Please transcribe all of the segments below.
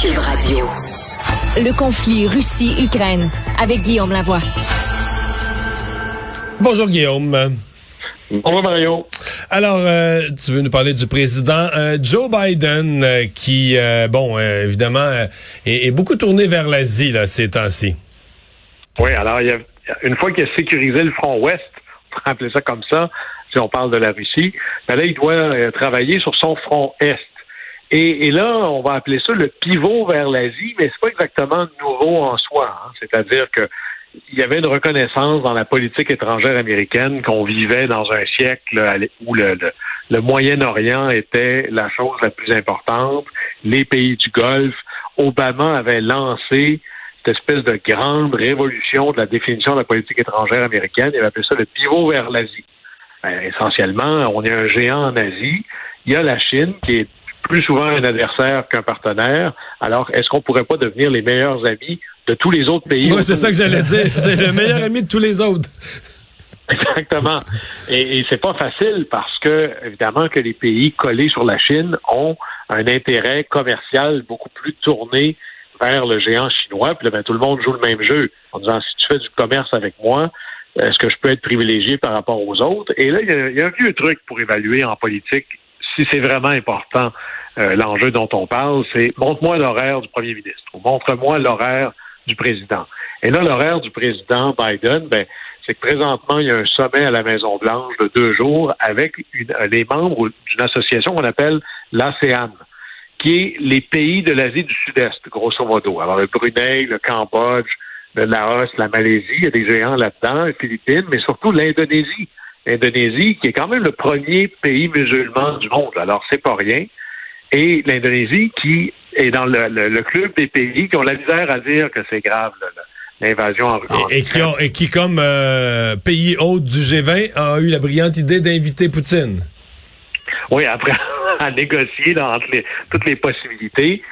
Cube Radio. Le conflit Russie-Ukraine avec Guillaume Lavoie. Bonjour Guillaume. Bonjour Mario. Alors, euh, tu veux nous parler du président euh, Joe Biden euh, qui, bon, évidemment, est, beaucoup tourné vers l'Asie là, ces temps-ci. Oui, alors, il y a, une fois qu'il a sécurisé le front ouest, on peut appeler ça comme ça, si on parle de la Russie, ben là, il doit travailler sur son front est. Et, là, on va appeler ça le pivot vers l'Asie, mais c'est pas exactement nouveau en soi. Hein. C'est-à-dire que il y avait une reconnaissance dans la politique étrangère américaine qu'on vivait dans un siècle où le, le, Moyen-Orient était la chose la plus importante, les pays du Golfe. Obama avait lancé cette espèce de grande révolution de la définition de la politique étrangère américaine. Il avait appelé ça le pivot vers l'Asie. Ben, essentiellement, on est un géant en Asie. Il y a la Chine qui est plus souvent un adversaire qu'un partenaire. Alors, est-ce qu'on pourrait pas devenir les meilleurs amis de tous les autres pays? Oui, c'est ça que j'allais dire. C'est le meilleur ami de tous les autres. Exactement. Et, et c'est pas facile parce que, évidemment, que les pays collés sur la Chine ont un intérêt commercial beaucoup plus tourné vers le géant chinois. Puis là, ben, tout le monde joue le même jeu en disant si tu fais du commerce avec moi, est-ce que je peux être privilégié par rapport aux autres? Et là, il y, a, un vieux truc pour évaluer en politique si c'est vraiment important euh, l'enjeu dont on parle, c'est montre-moi l'horaire du premier ministre ou montre-moi l'horaire du président. Et là, l'horaire du président Biden, ben, c'est que présentement, il y a un sommet à la Maison-Blanche de deux jours avec les membres d'une association qu'on appelle l'ASEAN, qui est les pays de l'Asie du Sud-Est, grosso modo. Alors, le Brunei, le Cambodge, le Laos, la Malaisie, il y a des géants là-dedans, les Philippines, mais surtout l'Indonésie. L'Indonésie, qui est quand même le premier pays musulman du monde. Alors, c'est pas rien et l'Indonésie qui est dans le, club des pays qui ont la misère à dire que c'est grave l'invasion en, et, qui et qui comme euh, pays hôte du G20 a eu la brillante idée d'inviter Poutine. Oui, après à négocier entre toutes les possibilités.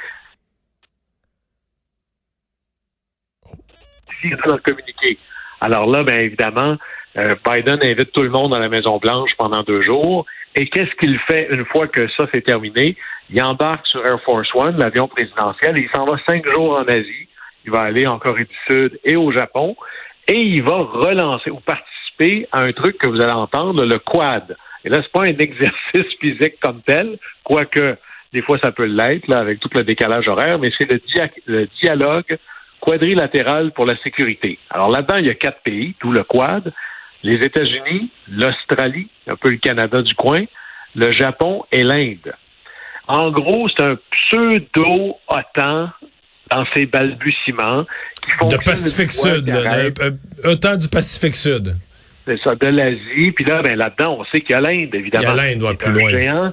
Alors là, bien évidemment, euh, Biden invite tout le monde à la Maison Blanche pendant deux jours. Et qu'est-ce qu'il fait une fois que ça s'est terminé? Il embarque sur Air Force One, l'avion présidentiel, et il s'en va cinq jours en Asie. Il va aller en Corée du Sud et au Japon. Et il va relancer ou participer à un truc que vous allez entendre, le quad. Et là, c'est pas un exercice physique comme tel, quoique des fois ça peut l'être, là, avec tout le décalage horaire, mais c'est le, le dialogue quadrilatéral pour la sécurité. Alors là-dedans, il y a quatre pays, tout le quad, les États-Unis, l'Australie, un peu le Canada du coin, le Japon et l'Inde. En gros, c'est un pseudo-OTAN dans ses balbutiements qui font de Pacifique Sud, OTAN du Pacifique Sud. C'est ça, de l'Asie. Puis là, ben là-dedans, on sait qu'il y a l'Inde, évidemment. Il y a l'Inde, plus loin.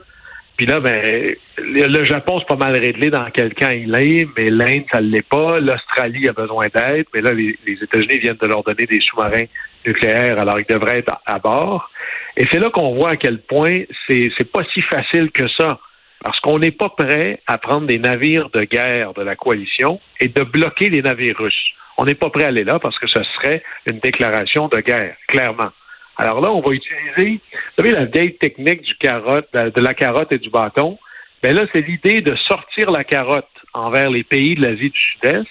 Puis là, ben, le Japon, c'est pas mal réglé dans quel camp il est, mais l'Inde, ça ne l'est pas. L'Australie a besoin d'aide, mais là, les, États-Unis viennent de leur donner des sous-marins nucléaires, alors ils devraient être à, bord. Et c'est là qu'on voit à quel point c'est, pas si facile que ça. Parce qu'on n'est pas prêt à prendre des navires de guerre de la coalition et de bloquer les navires russes. On n'est pas prêt à aller là parce que ce serait une déclaration de guerre, clairement. Alors là, on va utiliser, vous savez, la vieille technique du carotte, de la carotte et du bâton. Ben là, c'est l'idée de sortir la carotte envers les pays de l'Asie du Sud-Est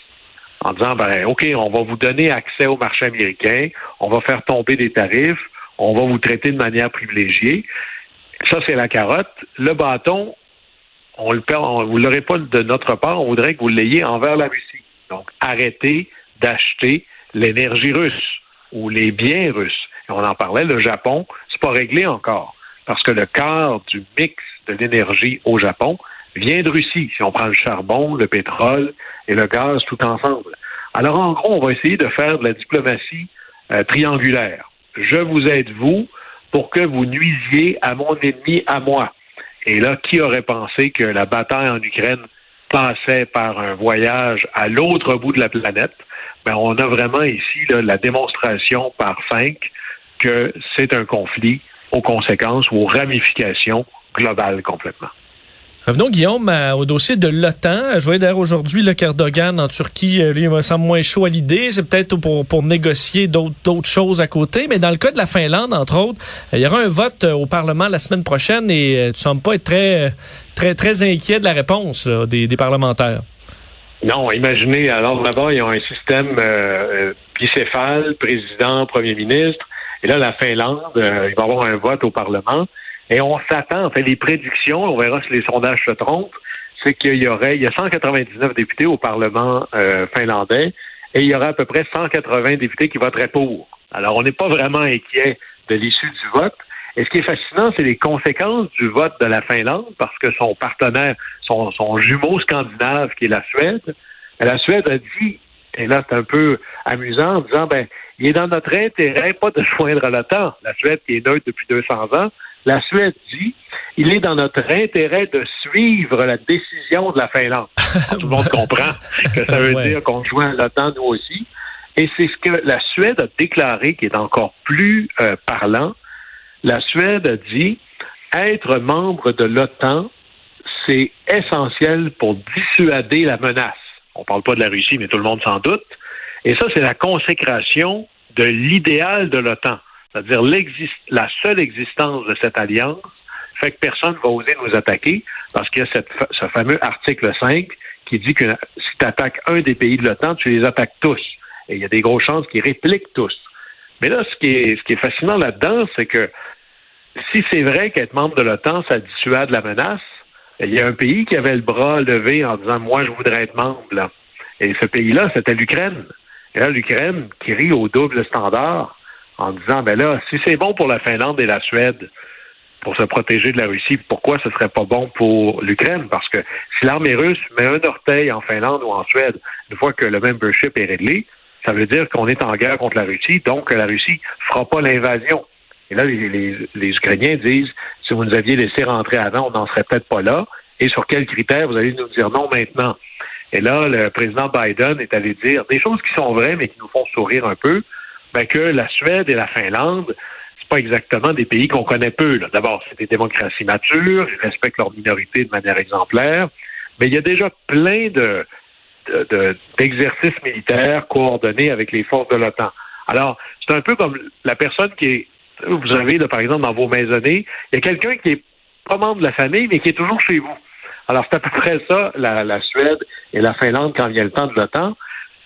en disant, ben, OK, on va vous donner accès au marché américain, on va faire tomber des tarifs, on va vous traiter de manière privilégiée. Ça, c'est la carotte. Le bâton, on vous l'aurez pas de notre part, on voudrait que vous l'ayez envers la Russie. Donc, arrêtez d'acheter l'énergie russe ou les biens russes on en parlait, le Japon, c'est pas réglé encore. Parce que le quart du mix de l'énergie au Japon vient de Russie, si on prend le charbon, le pétrole et le gaz tout ensemble. Alors, en gros, on va essayer de faire de la diplomatie euh, triangulaire. Je vous aide, vous, pour que vous nuisiez à mon ennemi, à moi. Et là, qui aurait pensé que la bataille en Ukraine passait par un voyage à l'autre bout de la planète? Ben, on a vraiment ici la démonstration par cinq que c'est un conflit aux conséquences ou aux ramifications globales complètement. Revenons, Guillaume, au dossier de l'OTAN. Je voyais d'ailleurs aujourd'hui le Erdogan en Turquie, euh, lui, il me semble moins chaud à l'idée. C'est peut-être pour, pour négocier d'autres choses à côté. Mais dans le cas de la Finlande, entre autres, euh, il y aura un vote euh, au Parlement la semaine prochaine et tu sembles pas être très, très, très inquiet de la réponse des, des parlementaires. Non, imaginez, alors là-bas, ils ont un système euh, bicéphale, président, premier ministre, et là, la Finlande, il va avoir un vote au Parlement, et on s'attend, en fait, les prédictions, on verra si les sondages se trompent, c'est qu'il y aurait, il y a 199 députés au Parlement euh, finlandais, et il y aura à peu près 180 députés qui voteraient pour. Alors, on n'est pas vraiment inquiet de l'issue du vote. Et ce qui est fascinant, c'est les conséquences du vote de la Finlande, parce que son partenaire, son, son jumeau scandinave, qui est la Suède, la Suède a dit, et là c'est un peu amusant, en disant, ben, il est dans notre intérêt pas de joindre l'OTAN, la Suède qui est neutre depuis 200 ans, la Suède dit, il est dans notre intérêt de suivre la décision de la Finlande. Tout le monde comprend que ça veut dire qu'on joint l'OTAN nous aussi. Et c'est ce que la Suède a déclaré qui est encore plus euh, parlant. La Suède a dit être membre de l'OTAN, c'est essentiel pour dissuader la menace. On ne parle pas de la Russie, mais tout le monde s'en doute. Et ça, c'est la consécration de l'idéal de l'OTAN, c'est-à-dire la seule existence de cette alliance fait que personne ne va oser nous attaquer parce qu'il y a ce fameux article 5 qui dit que si tu attaques un des pays de l'OTAN, tu les attaques tous. Et il y a des grosses chances qu'ils répliquent tous. Mais là, ce qui est, ce qui est fascinant là-dedans, c'est que si c'est vrai qu'être membre de l'OTAN, ça dissuade la menace, il y a un pays qui avait le bras levé en disant Moi, je voudrais être membre. Là. Et ce pays-là, c'était l'Ukraine. Et là, l'Ukraine qui rit au double standard en disant Ben là, si c'est bon pour la Finlande et la Suède pour se protéger de la Russie, pourquoi ce serait pas bon pour l'Ukraine? Parce que si l'armée russe met un orteil en Finlande ou en Suède, une fois que le membership est réglé, ça veut dire qu'on est en guerre contre la Russie, donc que la Russie fera pas l'invasion. Et là, les, les, Ukrainiens disent, si vous nous aviez laissé rentrer avant, on n'en serait peut-être pas là. Et sur quels critères vous allez nous dire non maintenant? Et là, le président Biden est allé dire des choses qui sont vraies, mais qui nous font sourire un peu, ben que la Suède et la Finlande, c'est pas exactement des pays qu'on connaît peu. D'abord, c'est des démocraties matures, ils respectent leur minorité de manière exemplaire, mais il y a déjà plein de, d'exercices militaires coordonnés avec les forces de l'OTAN. Alors, c'est un peu comme la personne qui est vous avez, là, par exemple, dans vos maisonnées, il y a quelqu'un qui est pas membre de la famille, mais qui est toujours chez vous. Alors, c'est à peu près ça, la, Suède et la Finlande, quand a le temps de l'OTAN.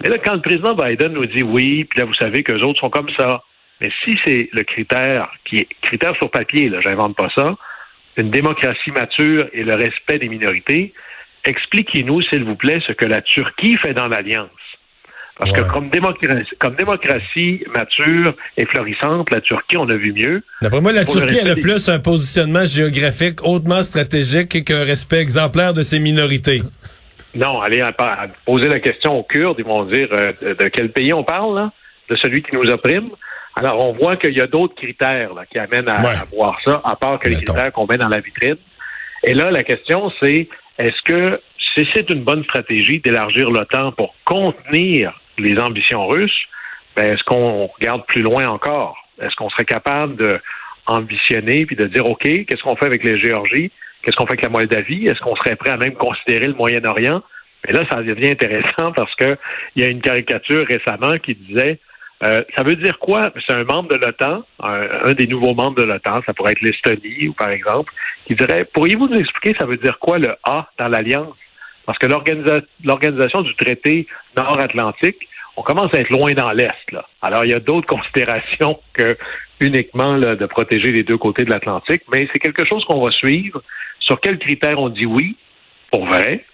Mais là, quand le président Biden nous dit oui, puis là, vous savez que les autres sont comme ça. Mais si c'est le critère qui est critère sur papier, là, j'invente pas ça, une démocratie mature et le respect des minorités, expliquez-nous, s'il vous plaît, ce que la Turquie fait dans l'Alliance. Parce que comme démocratie, comme démocratie mature et florissante, la Turquie, on a vu mieux. D'après moi, la Turquie a le plus un positionnement géographique hautement stratégique qu'un respect exemplaire de ses minorités. Non, allez poser la question aux Kurdes, ils vont dire euh, de quel pays on parle, là? de celui qui nous opprime? Alors, on voit qu'il y a d'autres critères là, qui amènent à, voir ça, à part que les critères qu'on met dans la vitrine. Et là, la question, c'est est-ce que c'est une bonne stratégie d'élargir l'OTAN pour contenir les ambitions russes, ben, est-ce qu'on regarde plus loin encore? Est-ce qu'on serait capable de ambitionner puis de dire, OK, qu'est-ce qu'on fait avec les Géorgies? Qu'est-ce qu'on fait avec la Moldavie? Est-ce qu'on serait prêt à même considérer le Moyen-Orient? Et là, ça devient intéressant parce que il y a une caricature récemment qui disait euh, ça veut dire quoi? C'est un membre de l'OTAN, un, des nouveaux membres de l'OTAN, ça pourrait être l'Estonie ou par exemple, qui dirait Pourriez-vous nous expliquer ça veut dire quoi le A dans l'Alliance? Parce que l'organisation du traité nord-atlantique, on commence à être loin dans l'Est. Là. Alors, il y a d'autres considérations que uniquement de protéger les deux côtés de l'Atlantique, mais c'est quelque chose qu'on va suivre. Sur quels critères on dit oui, pour vrai,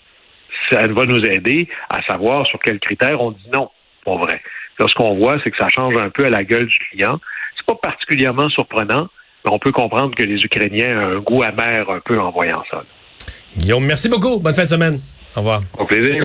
ça va nous aider à savoir sur quels critères on dit non, pour vrai. ce qu'on voit, c'est que ça change un peu à la gueule du client. C'est pas particulièrement surprenant, mais on peut comprendre que les Ukrainiens ont un goût amer un peu en voyant ça. Guillaume, merci beaucoup. Bonne fin de semaine. Au revoir. Au plaisir.